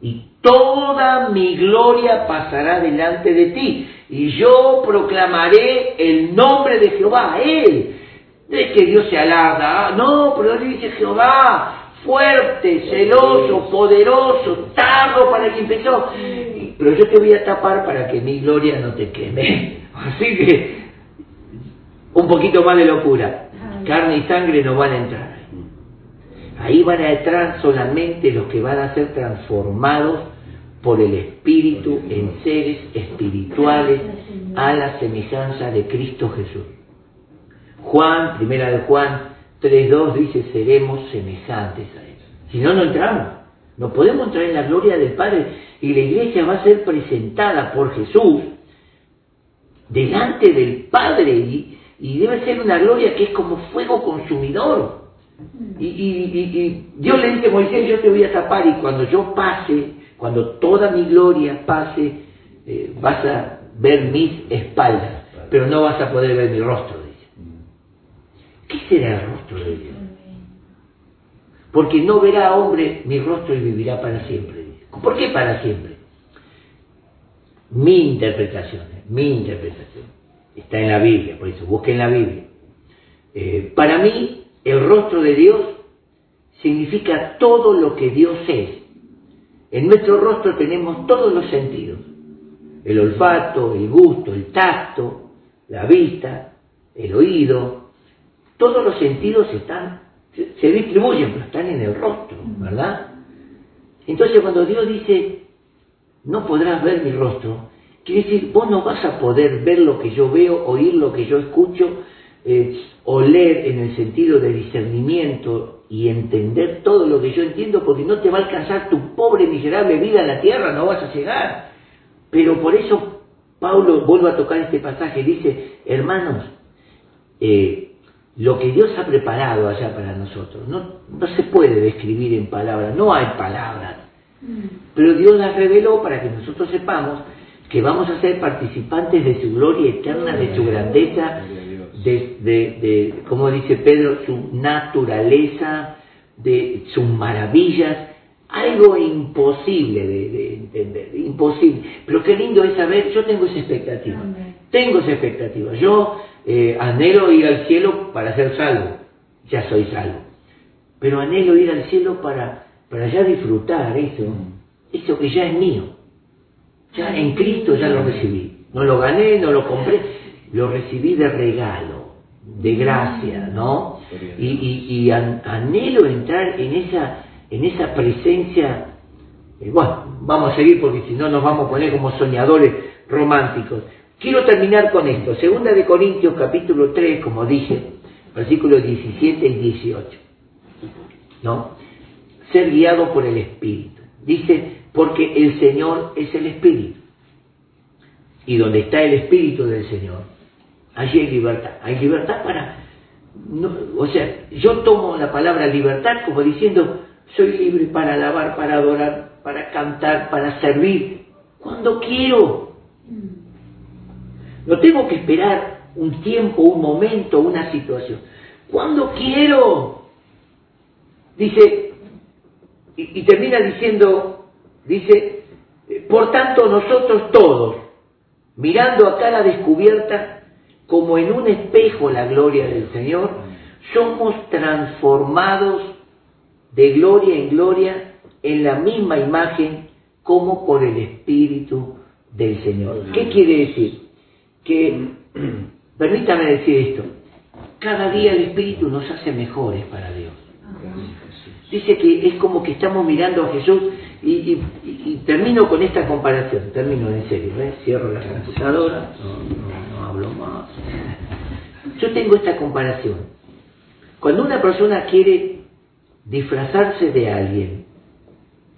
Y toda mi gloria pasará delante de ti. Y yo proclamaré el nombre de Jehová a él. No es que Dios se alarda. ah, No, pero él dice Jehová, fuerte, celoso, poderoso, tardo para que empezó. Y- Pero yo te voy a tapar para que mi gloria no te queme. Así que, un poquito más de locura. Carne y sangre no van a entrar ahí. Van a entrar solamente los que van a ser transformados por el Espíritu en seres espirituales a la semejanza de Cristo Jesús. Juan, primera de Juan 3.2 dice, seremos semejantes a Él. Si no, no entramos. No podemos entrar en la gloria del Padre y la iglesia va a ser presentada por Jesús delante del Padre y, y debe ser una gloria que es como fuego consumidor. Y, y- y- y Dios le dice a Moisés, yo te voy a tapar y cuando yo pase, cuando toda mi gloria pase, eh, vas a ver mis espaldas, pero no vas a poder ver mi rostro, dice. ¿Qué será el rostro de Dios? Porque no verá hombre mi rostro y vivirá para siempre. dice. ¿Por qué para siempre? Mi interpretación, eh, mi interpretación. Está en la Biblia, por eso busquen la Biblia. Eh, para mí, el rostro de Dios significa todo lo que Dios es. En nuestro rostro tenemos todos los sentidos. El olfato, el gusto, el tacto, la vista, el oído. Todos los sentidos están, se, distribuyen, pero están en el rostro, ¿verdad? Entonces cuando Dios dice, no podrás ver mi rostro, quiere decir, vos no vas a poder ver lo que yo veo, oír lo que yo escucho, eh, oler en el sentido de discernimiento y entender todo lo que yo entiendo, porque no te va a alcanzar tu pobre, miserable vida en la tierra, no vas a llegar. Pero por eso Pablo vuelve a tocar este pasaje, dice, hermanos, eh, lo que Dios ha preparado allá para nosotros, no, no se puede describir en palabras, no hay palabras, pero Dios las reveló para que nosotros sepamos que vamos a ser participantes de su gloria eterna, de su grandeza, de, de, de como dice Pedro, su naturaleza, de sus maravillas, algo imposible de, de entender, imposible. Pero qué lindo es saber, yo tengo esa expectativa, tengo esa expectativa. Yo eh, anhelo ir al cielo para ser salvo, ya soy salvo. Pero anhelo ir al cielo para, para ya disfrutar eso, eso que ya es mío. Ya en Cristo ya lo recibí. No lo gané, no lo compré, lo recibí de regalo, de gracia, ¿no? Y, y, y an- anhelo entrar en esa, en esa presencia. eh, bueno, vamos a seguir porque si no nos vamos a poner como soñadores románticos. Quiero terminar con esto. Segunda de Corintios capítulo 3, como dije, versículos 17 y 18. ¿No? Ser guiado por el Espíritu. Dice, porque el Señor es el Espíritu. Y donde está el Espíritu del Señor, allí hay libertad. Hay libertad para... o sea, yo tomo la palabra libertad como diciendo, soy libre para alabar, para adorar, para cantar, para servir, cuando quiero. No tengo que esperar un tiempo, un momento, una situación. Cuando quiero. Dice, y termina diciendo, dice, por tanto nosotros todos, mirando a cara descubierta, como en un espejo la gloria del Señor, somos transformados de gloria en gloria en la misma imagen como por el Espíritu del Señor. ¿Qué quiere decir? Que, permítame decir esto, cada día el Espíritu nos hace mejores para Dios. Dice que es como que estamos mirando a Jesús y, y- y- termino con esta comparación, termino en serio, ¿eh? cierro la computadora, no, no- no hablo más. Yo tengo esta comparación. Cuando una persona quiere disfrazarse de alguien,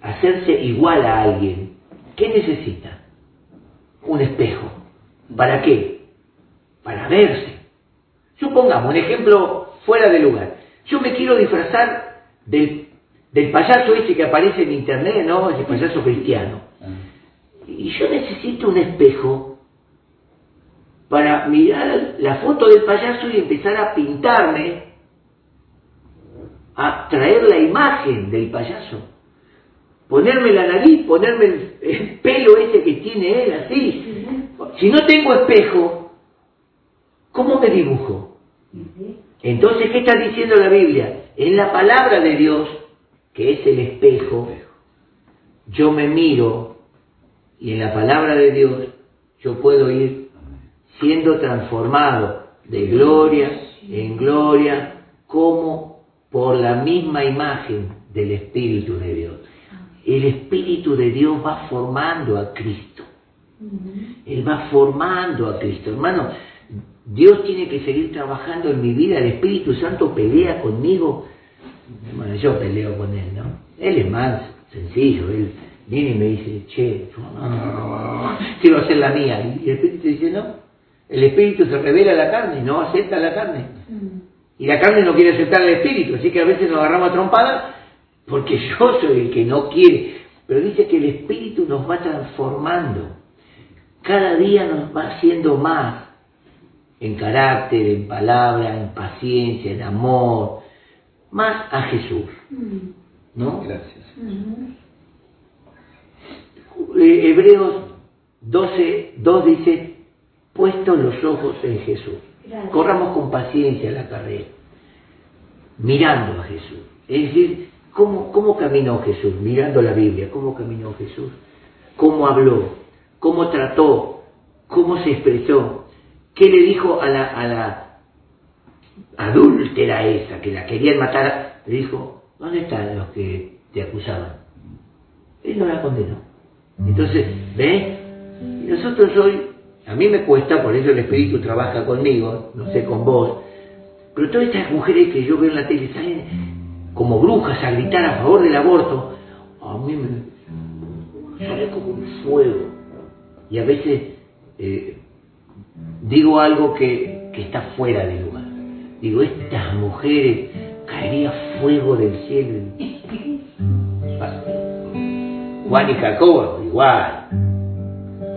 hacerse igual a alguien, ¿qué necesita? Un espejo. ¿Para qué? Para verse. Supongamos un ejemplo fuera de lugar. Yo me quiero disfrazar del, del payaso ese que aparece en internet, ¿no? Ese payaso cristiano. Y yo necesito un espejo para mirar la foto del payaso y empezar a pintarme, a traer la imagen del payaso. Ponerme la nariz, ponerme el, el pelo ese que tiene él así. Si no tengo espejo, ¿cómo me dibujo? Entonces, ¿qué está diciendo la Biblia? En la palabra de Dios, que es el espejo, yo me miro y en la palabra de Dios yo puedo ir siendo transformado de gloria en gloria como por la misma imagen del Espíritu de Dios. El Espíritu de Dios va formando a Cristo. Él va formando a Cristo. Hermano, Dios tiene que seguir trabajando en mi vida. El Espíritu Santo pelea conmigo. Bueno, yo peleo con Él, ¿no? Él es más sencillo. Él viene y me dice, che, quiero hacer la mía. Y el Espíritu dice, no. El Espíritu se revela a la carne, no acepta la carne. Y la carne no quiere aceptar al Espíritu. Así que a veces nos agarramos a trompadas porque yo soy el que no quiere. Pero dice que el Espíritu nos va transformando. Cada día nos va haciendo más en carácter, en palabra, en paciencia, en amor, más a Jesús, ¿no? Gracias. Eh, Hebreos 12, 2 dice, puestos los ojos en Jesús. Gracias. Corramos con paciencia la carrera, mirando a Jesús. Es decir, ¿cómo, ¿cómo caminó Jesús? Mirando la Biblia, ¿cómo caminó Jesús? ¿Cómo habló? ¿Cómo trató? ¿Cómo se expresó? ¿Qué le dijo a la, a la adúltera esa que la querían matar? Le dijo, ¿dónde están los que te acusaban? Él no la condenó. Entonces, ¿ves? Y nosotros hoy, a mí me cuesta, por eso el Espíritu trabaja conmigo, no sé con vos, Pero todas estas mujeres que yo veo en la tele salen como brujas a gritar a favor del aborto, a mí me sale como un fuego. Y a veces eh, digo algo que, que está fuera de lugar. Digo, estas mujeres caería fuego del cielo. Juan y Jacobo, igual.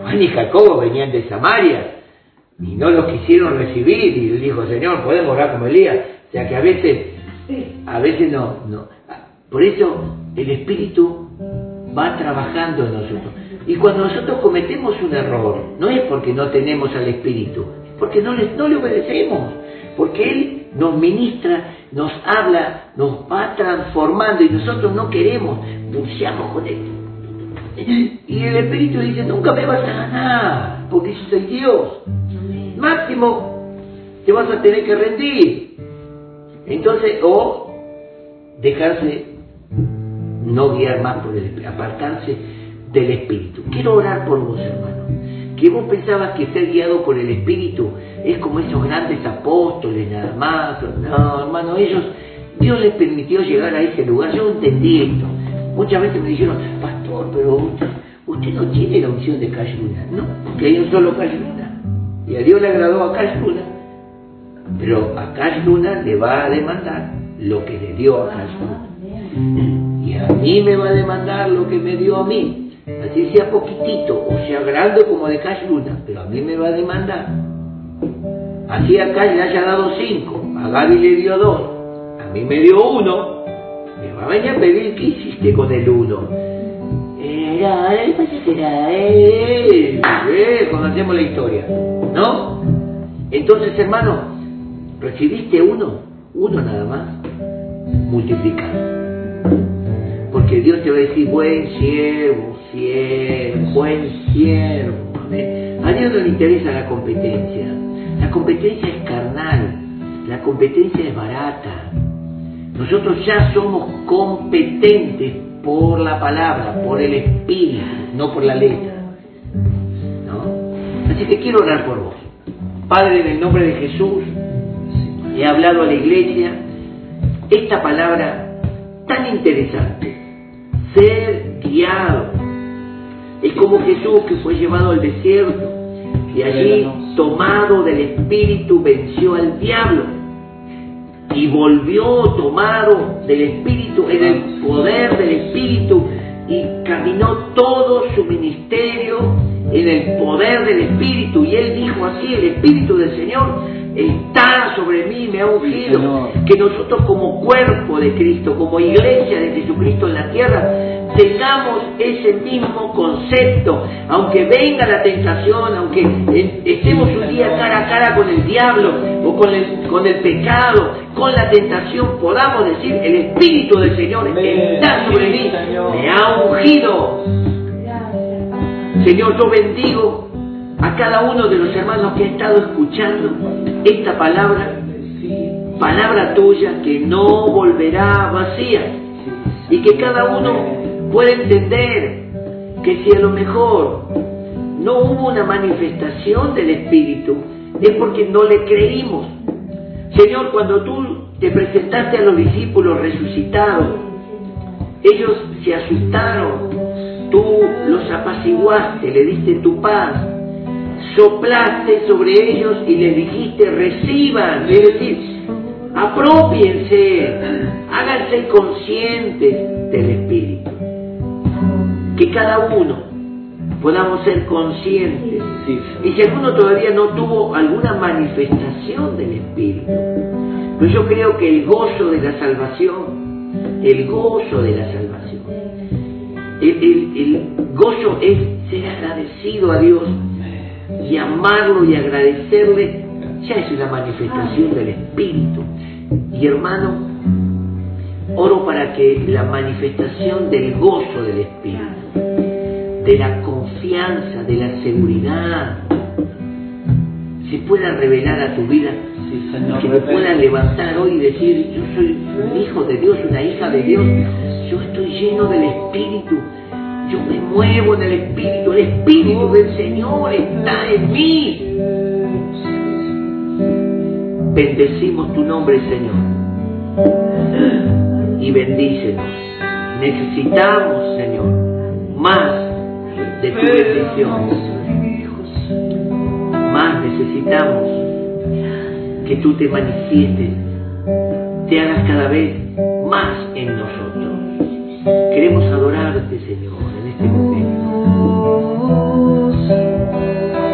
Juan y Jacobo venían de Samaria y no los quisieron recibir y dijo, Señor, podemos orar como Elías. O sea que a veces, a veces no, no. Por eso el Espíritu va trabajando en nosotros. Y cuando nosotros cometemos un error, no es porque no tenemos al Espíritu, es porque no le, no le obedecemos, porque Él nos ministra, nos habla, nos va transformando y nosotros no queremos, pulseamos con Él. Y el Espíritu dice, nunca me vas a ganar, porque yo soy Dios. Máximo, te vas a tener que rendir. Entonces, o dejarse no guiar más por el Espíritu, apartarse del Espíritu. Quiero orar por vos, hermano. Que vos pensabas que ser guiado por el Espíritu es como esos grandes apóstoles nada más. No, hermano, ellos, Dios les permitió llegar a ese lugar. Yo entendí esto. Muchas veces me dijeron, pastor, pero usted, no tiene la unción de Cayuna. No, porque hay un solo Cayuna. Y a Dios le agradó a Cayuna. Pero a Cayuna le va a demandar lo que le dio a Cayuna. Y a mí me va a demandar lo que me dio a mí. Así sea poquitito, o sea grande como de Cayuna, pero a mí me va a demandar. Así acá le haya dado cinco, a Gaby le dio dos, a mí me dio uno, me va a venir a pedir qué hiciste con el uno. Era, eh, pues era, eh, eh, conocemos la historia, ¿no? Entonces, hermano, recibiste uno, uno nada más, multiplicar. Porque Dios te va a decir, buen siervo, fiel, buen siervo. A Dios no le interesa la competencia. La competencia es carnal, la competencia es barata. Nosotros ya somos competentes por la palabra, por el espíritu, no por la letra. ¿No? Así que quiero orar por vos. Padre, en el nombre de Jesús, he hablado a la iglesia esta palabra tan interesante, ser guiado. Es como Jesús que fue llevado al desierto y allí, tomado del Espíritu, venció al diablo. Y volvió tomado del Espíritu, en el poder del Espíritu y caminó todo su ministerio en el poder del Espíritu. Y él dijo así, el Espíritu del Señor está sobre mí, me ha ungido, que nosotros como cuerpo de Cristo, como iglesia de Jesucristo en la tierra, tengamos ese mismo concepto, aunque venga la tentación, aunque estemos un día cara a cara con el diablo o con el, con el pecado, con la tentación, podamos decir, el Espíritu del Señor está sobre mí, me ha ungido. Señor, yo bendigo a cada uno de los hermanos que ha estado escuchando esta palabra, palabra tuya que no volverá vacía y que cada uno pueda entender que si a lo mejor no hubo una manifestación del Espíritu, es porque no le creímos. Señor, cuando tú te presentaste a los discípulos resucitados, ellos se asustaron, tú los apaciguaste, le diste tu paz, soplaste sobre ellos y les dijiste, reciban, es decir, apropiense, háganse conscientes del Espíritu. Que cada uno podamos ser conscientes. Y si alguno todavía no tuvo alguna manifestación del Espíritu, pues yo creo que el gozo de la salvación, el gozo de la salvación, el, el, el gozo es ser agradecido a Dios y amarlo y agradecerle, ya es una manifestación del Espíritu. Y hermano, oro para que la manifestación del gozo del Espíritu, de la confianza, de la seguridad, se pueda revelar a tu vida. que te puedas levantar hoy y decir, yo soy un hijo de Dios, una hija de Dios, yo estoy lleno del Espíritu, yo me muevo en el Espíritu, el Espíritu del Señor está en mí. Bendecimos tu nombre, Señor. Y bendícenos. Necesitamos, Señor, más de tu bendición. Más necesitamos que tú te manifiestes, te hagas cada vez más en nosotros. Queremos adorarte, Señor, en este momento.